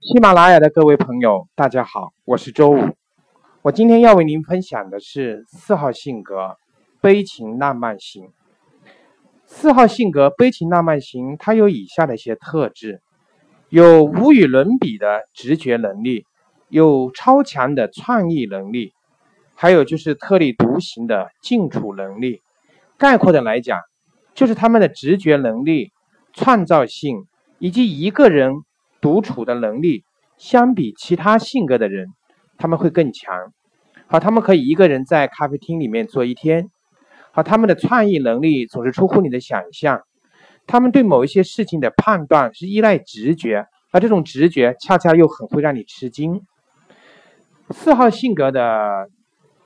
喜马拉雅的各位朋友，大家好，我是周五。我今天要为您分享的是四号性格悲情浪漫型。四号性格悲情浪漫型，它有以下的一些特质：有无与伦比的直觉能力，有超强的创意能力，还有就是特立独行的静处能力。概括的来讲，就是他们的直觉能力、创造性以及一个人。独处的能力相比其他性格的人，他们会更强。好，他们可以一个人在咖啡厅里面坐一天。好，他们的创意能力总是出乎你的想象。他们对某一些事情的判断是依赖直觉，而这种直觉恰恰又很会让你吃惊。四号性格的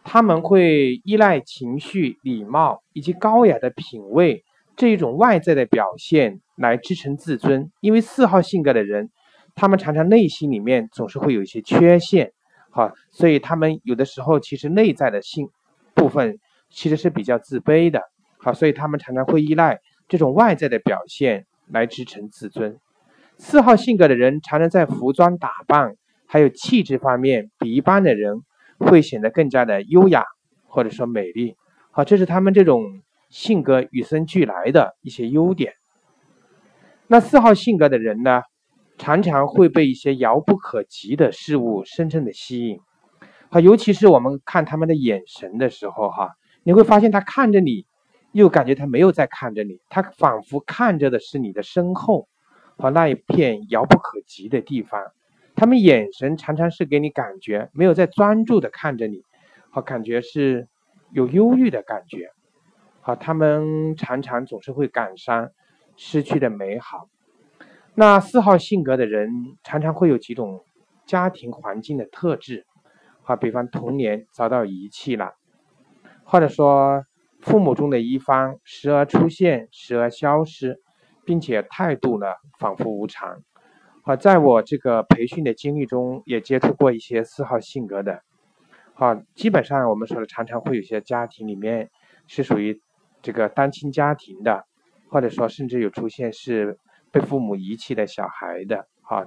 他们会依赖情绪、礼貌以及高雅的品味这一种外在的表现来支撑自尊，因为四号性格的人。他们常常内心里面总是会有一些缺陷，好，所以他们有的时候其实内在的性部分其实是比较自卑的，好，所以他们常常会依赖这种外在的表现来支撑自尊。四号性格的人常常在服装打扮还有气质方面比一般的人会显得更加的优雅或者说美丽，好，这是他们这种性格与生俱来的一些优点。那四号性格的人呢？常常会被一些遥不可及的事物深深的吸引，好，尤其是我们看他们的眼神的时候，哈，你会发现他看着你，又感觉他没有在看着你，他仿佛看着的是你的身后，和那一片遥不可及的地方。他们眼神常常是给你感觉没有在专注的看着你，好，感觉是有忧郁的感觉，好，他们常常总是会感伤失去的美好。那四号性格的人常常会有几种家庭环境的特质，好，比方童年遭到遗弃了，或者说父母中的一方时而出现，时而消失，并且态度呢仿佛无常。好，在我这个培训的经历中，也接触过一些四号性格的，好，基本上我们说的常常会有些家庭里面是属于这个单亲家庭的，或者说甚至有出现是。被父母遗弃的小孩的，哈，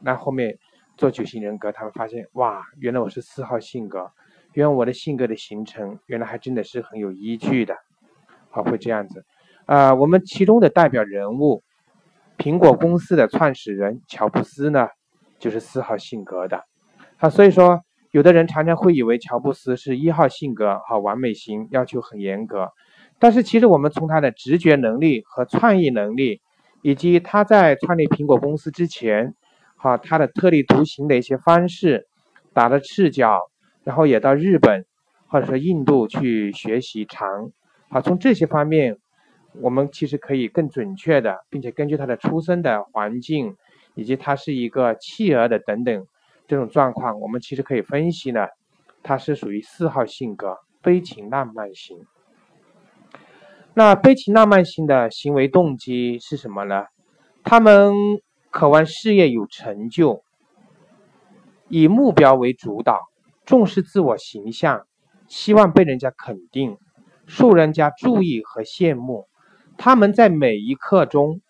那后面做九型人格，他们发现，哇，原来我是四号性格，原来我的性格的形成，原来还真的是很有依据的，好，会这样子，啊，我们其中的代表人物，苹果公司的创始人乔布斯呢，就是四号性格的，啊，所以说，有的人常常会以为乔布斯是一号性格，好，完美型，要求很严格，但是其实我们从他的直觉能力和创意能力。以及他在创立苹果公司之前，哈，他的特立独行的一些方式，打了赤脚，然后也到日本或者说印度去学习长，好，从这些方面，我们其实可以更准确的，并且根据他的出生的环境，以及他是一个弃儿的等等这种状况，我们其实可以分析呢，他是属于四号性格，悲情浪漫型。那悲情浪漫型的行为动机是什么呢？他们渴望事业有成就，以目标为主导，重视自我形象，希望被人家肯定，受人家注意和羡慕。他们在每一刻中，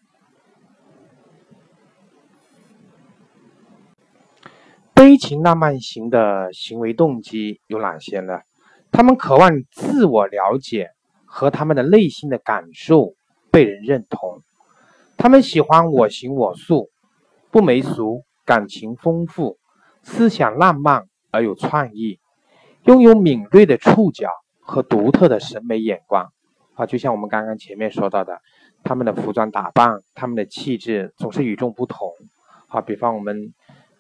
悲情浪漫型的行为动机有哪些呢？他们渴望自我了解。和他们的内心的感受被人认同，他们喜欢我行我素，不媚俗，感情丰富，思想浪漫而有创意，拥有敏锐的触角和独特的审美眼光。啊，就像我们刚刚前面说到的，他们的服装打扮，他们的气质总是与众不同。啊，比方我们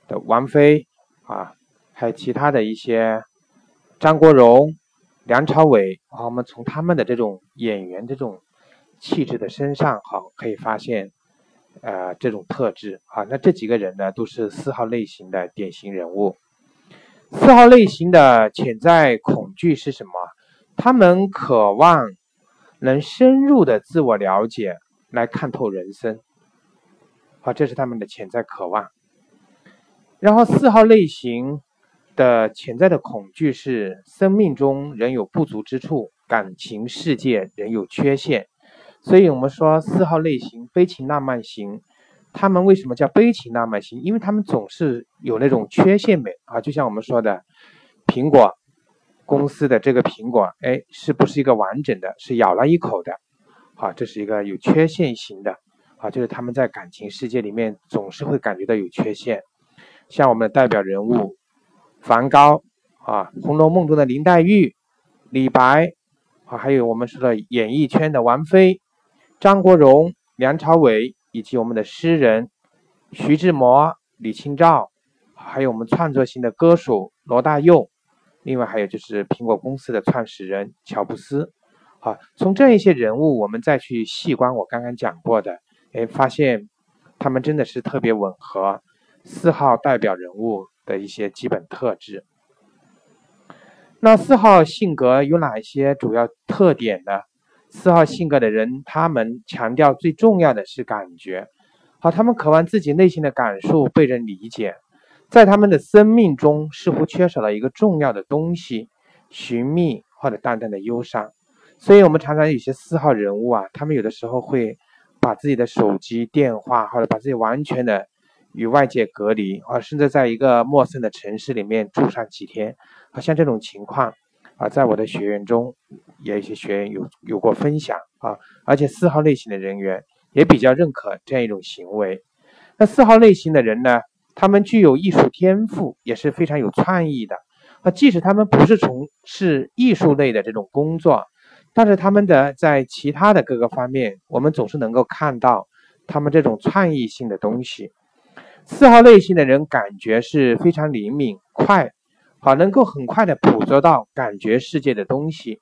的王菲啊，还有其他的一些张国荣。梁朝伟啊，我们从他们的这种演员这种气质的身上，哈，可以发现，呃，这种特质啊。那这几个人呢，都是四号类型的典型人物。四号类型的潜在恐惧是什么？他们渴望能深入的自我了解，来看透人生。好，这是他们的潜在渴望。然后四号类型。的潜在的恐惧是生命中仍有不足之处，感情世界仍有缺陷，所以我们说四号类型悲情浪漫型，他们为什么叫悲情浪漫型？因为他们总是有那种缺陷美啊，就像我们说的，苹果公司的这个苹果，哎，是不是一个完整的？是咬了一口的，啊，这是一个有缺陷型的，啊，就是他们在感情世界里面总是会感觉到有缺陷。像我们的代表人物梵高啊，《红楼梦》中的林黛玉、李白啊，还有我们说的演艺圈的王菲、张国荣、梁朝伟。以及我们的诗人徐志摩、李清照，还有我们创作型的歌手罗大佑，另外还有就是苹果公司的创始人乔布斯。好，从这一些人物，我们再去细观我刚刚讲过的，哎，发现他们真的是特别吻合四号代表人物的一些基本特质。那四号性格有哪一些主要特点呢？四号性格的人，他们强调最重要的是感觉，好，他们渴望自己内心的感受被人理解，在他们的生命中似乎缺少了一个重要的东西，寻觅或者淡淡的忧伤，所以我们常常有些四号人物啊，他们有的时候会把自己的手机电话或者把自己完全的与外界隔离啊，甚至在一个陌生的城市里面住上几天，啊像这种情况。啊，在我的学员中，也有一些学员有有过分享啊，而且四号类型的人员也比较认可这样一种行为。那四号类型的人呢，他们具有艺术天赋，也是非常有创意的。啊，即使他们不是从事艺术类的这种工作，但是他们的在其他的各个方面，我们总是能够看到他们这种创意性的东西。四号类型的人感觉是非常灵敏快。好，能够很快的捕捉到感觉世界的东西，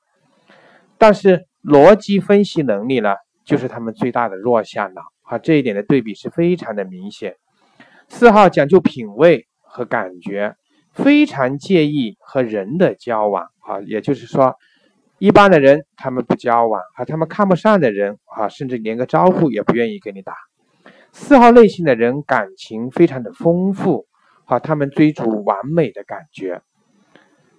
但是逻辑分析能力呢，就是他们最大的弱项了。啊，这一点的对比是非常的明显。四号讲究品味和感觉，非常介意和人的交往。啊，也就是说，一般的人他们不交往，啊，他们看不上的人，啊，甚至连个招呼也不愿意跟你打。四号类型的人感情非常的丰富，啊，他们追逐完美的感觉。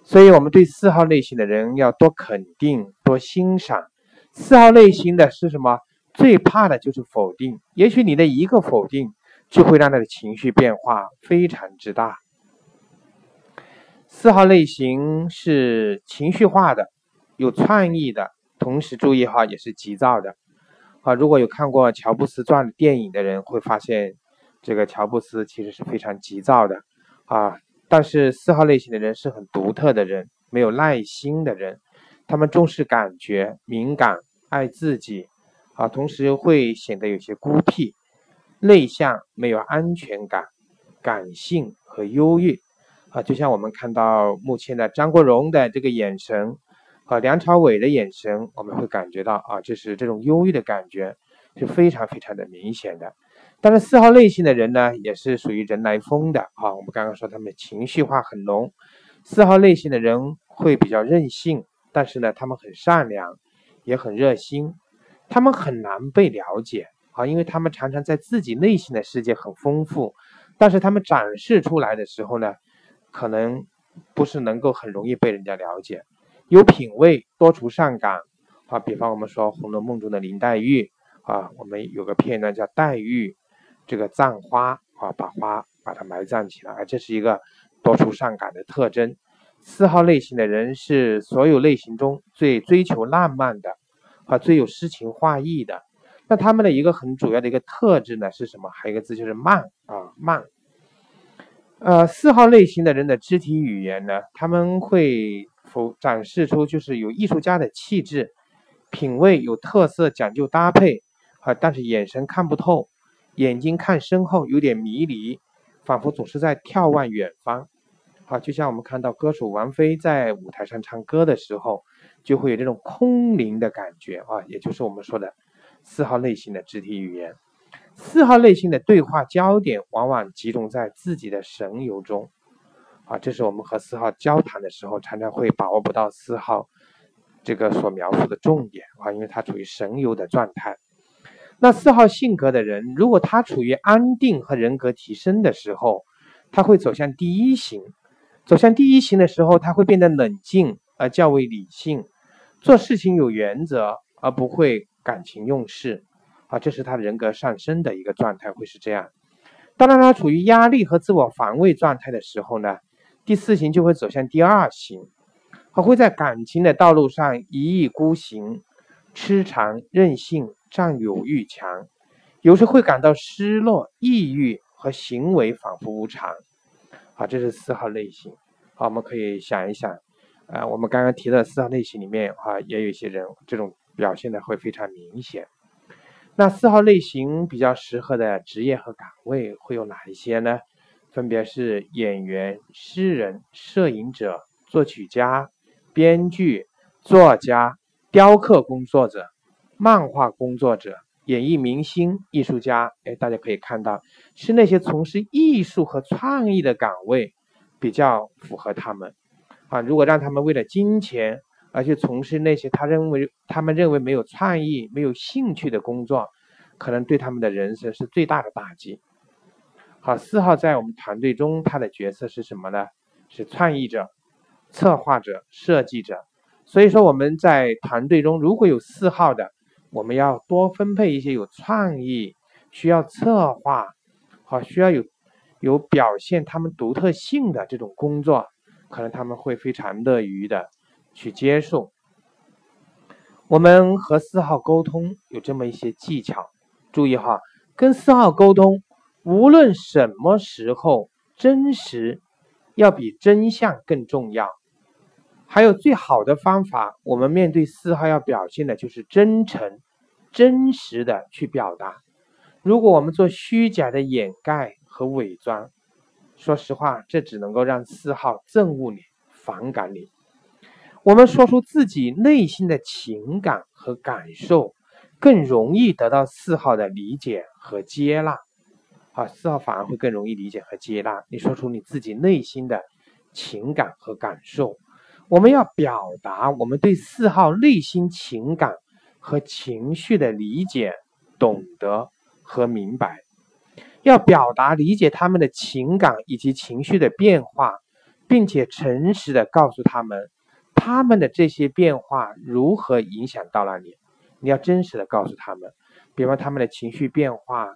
所以，我们对四号类型的人要多肯定、多欣赏。四号类型的是什么？最怕的就是否定。也许你的一个否定，就会让他的情绪变化非常之大。四号类型是情绪化的、有创意的，同时注意哈，也是急躁的。啊，如果有看过乔布斯传的电影的人，会发现这个乔布斯其实是非常急躁的。啊。但是四号类型的人是很独特的人，没有耐心的人，他们重视感觉、敏感、爱自己，啊，同时会显得有些孤僻、内向、没有安全感、感性和忧郁，啊，就像我们看到目前的张国荣的这个眼神和梁朝伟的眼神，我们会感觉到啊，就是这种忧郁的感觉是非常非常的明显的。但是四号类型的人呢，也是属于人来疯的啊。我们刚刚说他们情绪化很浓，四号类型的人会比较任性，但是呢，他们很善良，也很热心，他们很难被了解啊，因为他们常常在自己内心的世界很丰富，但是他们展示出来的时候呢，可能不是能够很容易被人家了解。有品位，多愁善感啊。比方我们说《红楼梦》中的林黛玉啊，我们有个片段叫黛玉。这个葬花啊，把花把它埋葬起来，这是一个多愁善感的特征。四号类型的人是所有类型中最追求浪漫的，啊，最有诗情画意的。那他们的一个很主要的一个特质呢是什么？还有一个字就是慢啊，慢。呃，四号类型的人的肢体语言呢，他们会否展示出就是有艺术家的气质，品味有特色，讲究搭配啊，但是眼神看不透。眼睛看身后有点迷离，仿佛总是在眺望远方。好，就像我们看到歌手王菲在舞台上唱歌的时候，就会有这种空灵的感觉啊，也就是我们说的四号类型的肢体语言。四号类型的对话焦点往往集中在自己的神游中。啊，这是我们和四号交谈的时候，常常会把握不到四号这个所描述的重点啊，因为他处于神游的状态。那四号性格的人，如果他处于安定和人格提升的时候，他会走向第一型。走向第一型的时候，他会变得冷静而较为理性，做事情有原则而不会感情用事。啊，这是他人格上升的一个状态，会是这样。当然，他处于压力和自我防卫状态的时候呢，第四型就会走向第二型，他会在感情的道路上一意孤行、痴缠、任性、占有欲强，有时会感到失落、抑郁和行为反复无常。好，这是四号类型。好，我们可以想一想，啊，我们刚刚提的四号类型里面啊，也有一些人这种表现的会非常明显。那四号类型比较适合的职业和岗位会有哪一些呢？分别是演员、诗人、摄影者、作曲家、编剧、作家、雕刻工作者、漫画工作者、演艺明星、艺术家。哎，大家可以看到，是那些从事艺术和创意的岗位比较符合他们。啊，如果让他们为了金钱，而去从事那些他认为他们认为没有创意、没有兴趣的工作，可能对他们的人生是最大的打击。好，四号在我们团队中，他的角色是什么呢？是创意者、策划者、设计者。所以说我们在团队中如果有四号的，我们要多分配一些有创意、需要策划、好需要有有表现他们独特性的这种工作，可能他们会非常乐于的。去接受，我们和四号沟通有这么一些技巧，注意哈，跟四号沟通，无论什么时候，真实要比真相更重要。还有最好的方法，我们面对四号要表现的就是真诚、真实的去表达。如果我们做虚假的掩盖和伪装，说实话，这只能够让四号憎恶你、反感你。我们说出自己内心的情感和感受，更容易得到四号的理解和接纳。啊，四号反而会更容易理解和接纳你说出你自己内心的情感和感受。我们要表达我们对四号内心情感和情绪的理解、懂得和明白，要表达理解他们的情感以及情绪的变化，并且诚实的告诉他们。他们的这些变化如何影响到了你？你要真实的告诉他们，比方他们的情绪变化，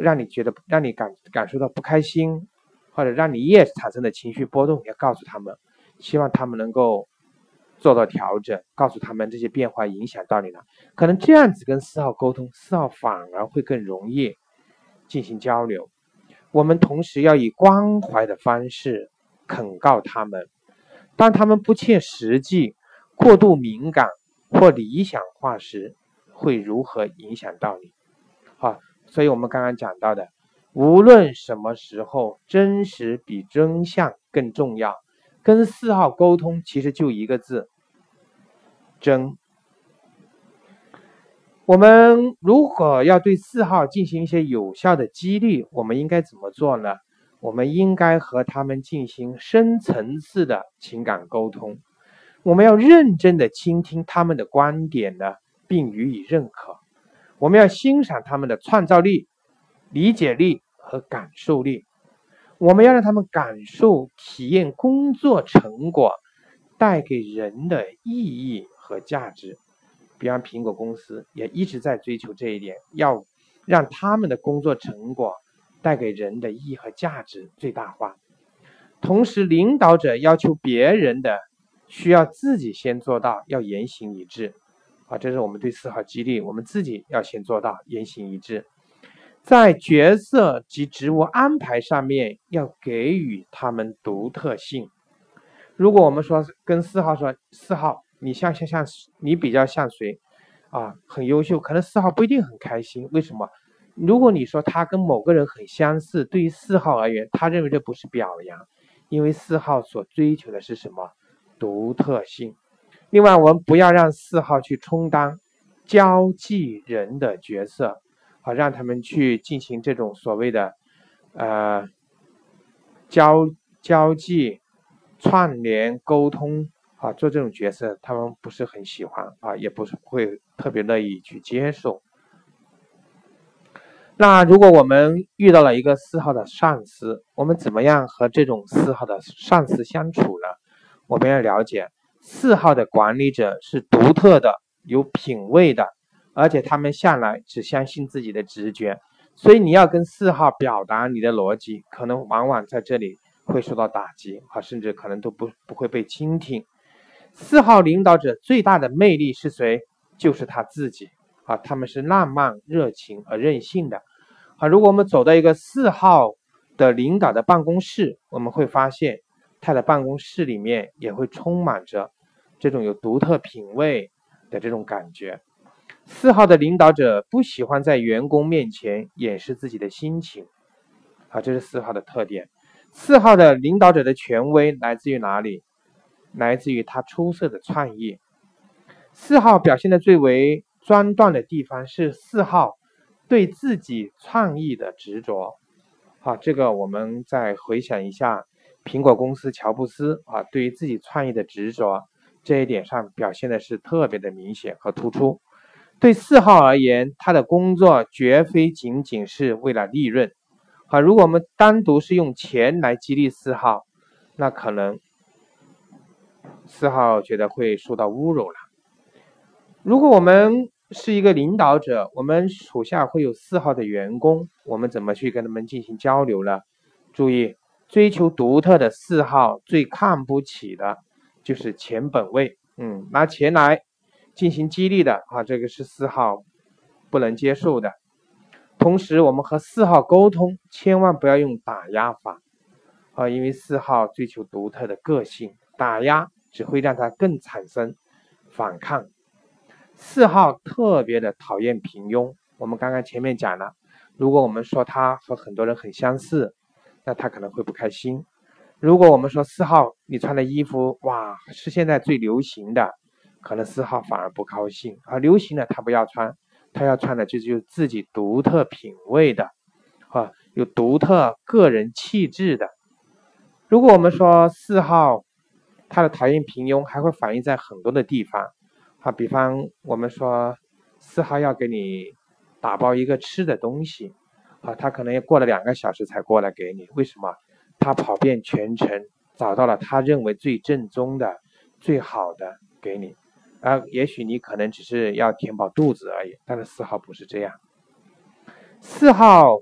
让你觉得让你感感受到不开心，或者让你也产生的情绪波动，要告诉他们，希望他们能够做到调整，告诉他们这些变化影响到你了。可能这样子跟四号沟通，四号反而会更容易进行交流。我们同时要以关怀的方式肯告他们。当他们不切实际、过度敏感或理想化时，会如何影响到你？好，所以我们刚刚讲到的，无论什么时候，真实比真相更重要。跟四号沟通，其实就一个字：真。我们如果要对四号进行一些有效的激励，我们应该怎么做呢？我们应该和他们进行深层次的情感沟通，我们要认真的倾听他们的观点呢，并予以认可。我们要欣赏他们的创造力、理解力和感受力。我们要让他们感受、体验工作成果带给人的意义和价值。比方苹果公司也一直在追求这一点，要让他们的工作成果。带给人的意义和价值最大化，同时领导者要求别人的，需要自己先做到，要言行一致，啊，这是我们对四号激励，我们自己要先做到言行一致，在角色及职务安排上面要给予他们独特性。如果我们说跟四号说，四号你像像像你比较像谁啊？很优秀，可能四号不一定很开心，为什么？如果你说他跟某个人很相似，对于四号而言，他认为这不是表扬，因为四号所追求的是什么独特性。另外，我们不要让四号去充当交际人的角色，好让他们去进行这种所谓的呃交交际、串联、沟通啊，做这种角色，他们不是很喜欢啊，也不是会特别乐意去接受。那如果我们遇到了一个四号的上司，我们怎么样和这种四号的上司相处呢？我们要了解，四号的管理者是独特的、有品位的，而且他们向来只相信自己的直觉，所以你要跟四号表达你的逻辑，可能往往在这里会受到打击啊，甚至可能都不不会被倾听。四号领导者最大的魅力是谁？就是他自己啊，他们是浪漫、热情而任性的啊。如果我们走到一个四号的领导的办公室，我们会发现他的办公室里面也会充满着这种有独特品味的这种感觉。四号的领导者不喜欢在员工面前掩饰自己的心情啊，这是四号的特点。四号的领导者的权威来自于哪里？来自于他出色的创意。四号表现的最为专断的地方是四号对自己创意的执着。好，这个我们再回想一下，苹果公司乔布斯啊，对于自己创意的执着这一点上表现的是特别的明显和突出。对四号而言，他的工作绝非仅仅是为了利润。啊，如果我们单独是用钱来激励四号，那可能。四号觉得会受到侮辱了。如果我们是一个领导者，我们属下会有四号的员工，我们怎么去跟他们进行交流呢？注意，追求独特的四号最看不起的就是钱本位，嗯，拿钱来进行激励的啊，这个是四号不能接受的。同时，我们和四号沟通，千万不要用打压法啊，因为四号追求独特的个性，打压。只会让他更产生反抗。四号特别的讨厌平庸。我们刚刚前面讲了，如果我们说他和很多人很相似，那他可能会不开心。如果我们说四号你穿的衣服哇是现在最流行的，可能四号反而不高兴。而流行的他不要穿，他要穿的就就自己独特品味的，啊，有独特个人气质的。如果我们说四号。他的讨厌平庸还会反映在很多的地方，啊，比方我们说四号要给你打包一个吃的东西，啊，他可能要过了两个小时才过来给你，为什么？他跑遍全城找到了他认为最正宗的、最好的给你，而也许你可能只是要填饱肚子而已，但是四号不是这样。四号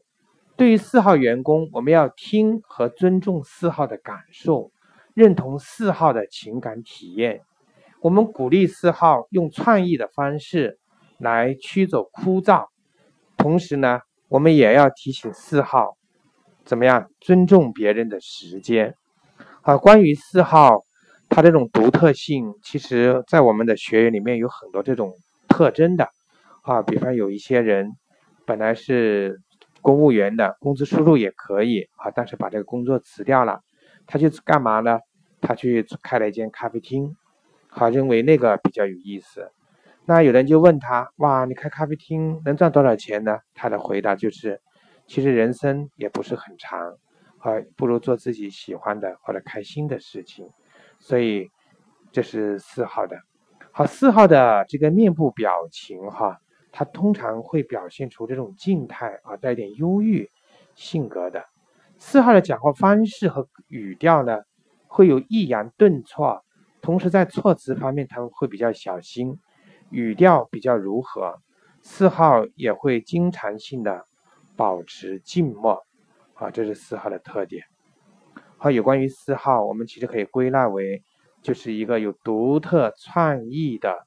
对于四号员工，我们要听和尊重四号的感受。认同四号的情感体验，我们鼓励四号用创意的方式来驱走枯燥。同时呢，我们也要提醒四号怎么样尊重别人的时间。啊，关于四号，他这种独特性，其实在我们的学员里面有很多这种特征的。啊，比方有一些人本来是公务员的，工资收入也可以啊，但是把这个工作辞掉了，他去干嘛呢？他去开了一间咖啡厅，好认为那个比较有意思。那有人就问他：哇，你开咖啡厅能赚多少钱呢？他的回答就是：其实人生也不是很长，啊，不如做自己喜欢的或者开心的事情。所以这是四号的。好，四号的这个面部表情哈，他通常会表现出这种静态啊，带点忧郁性格的。四号的讲话方式和语调呢？会有抑扬顿挫，同时在措辞方面他们会比较小心，语调比较柔和。四号也会经常性的保持静默，啊，这是四号的特点。好，有关于四号，我们其实可以归纳为就是一个有独特创意的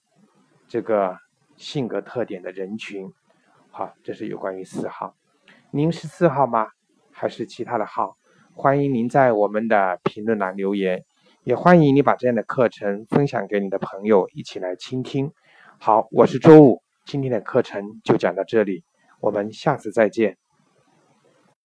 这个性格特点的人群。好，这是有关于四号。您是四号吗？还是其他的号？欢迎您在我们的评论栏留言，也欢迎你把这样的课程分享给你的朋友一起来倾听。好，我是周五，今天的课程就讲到这里，我们下次再见。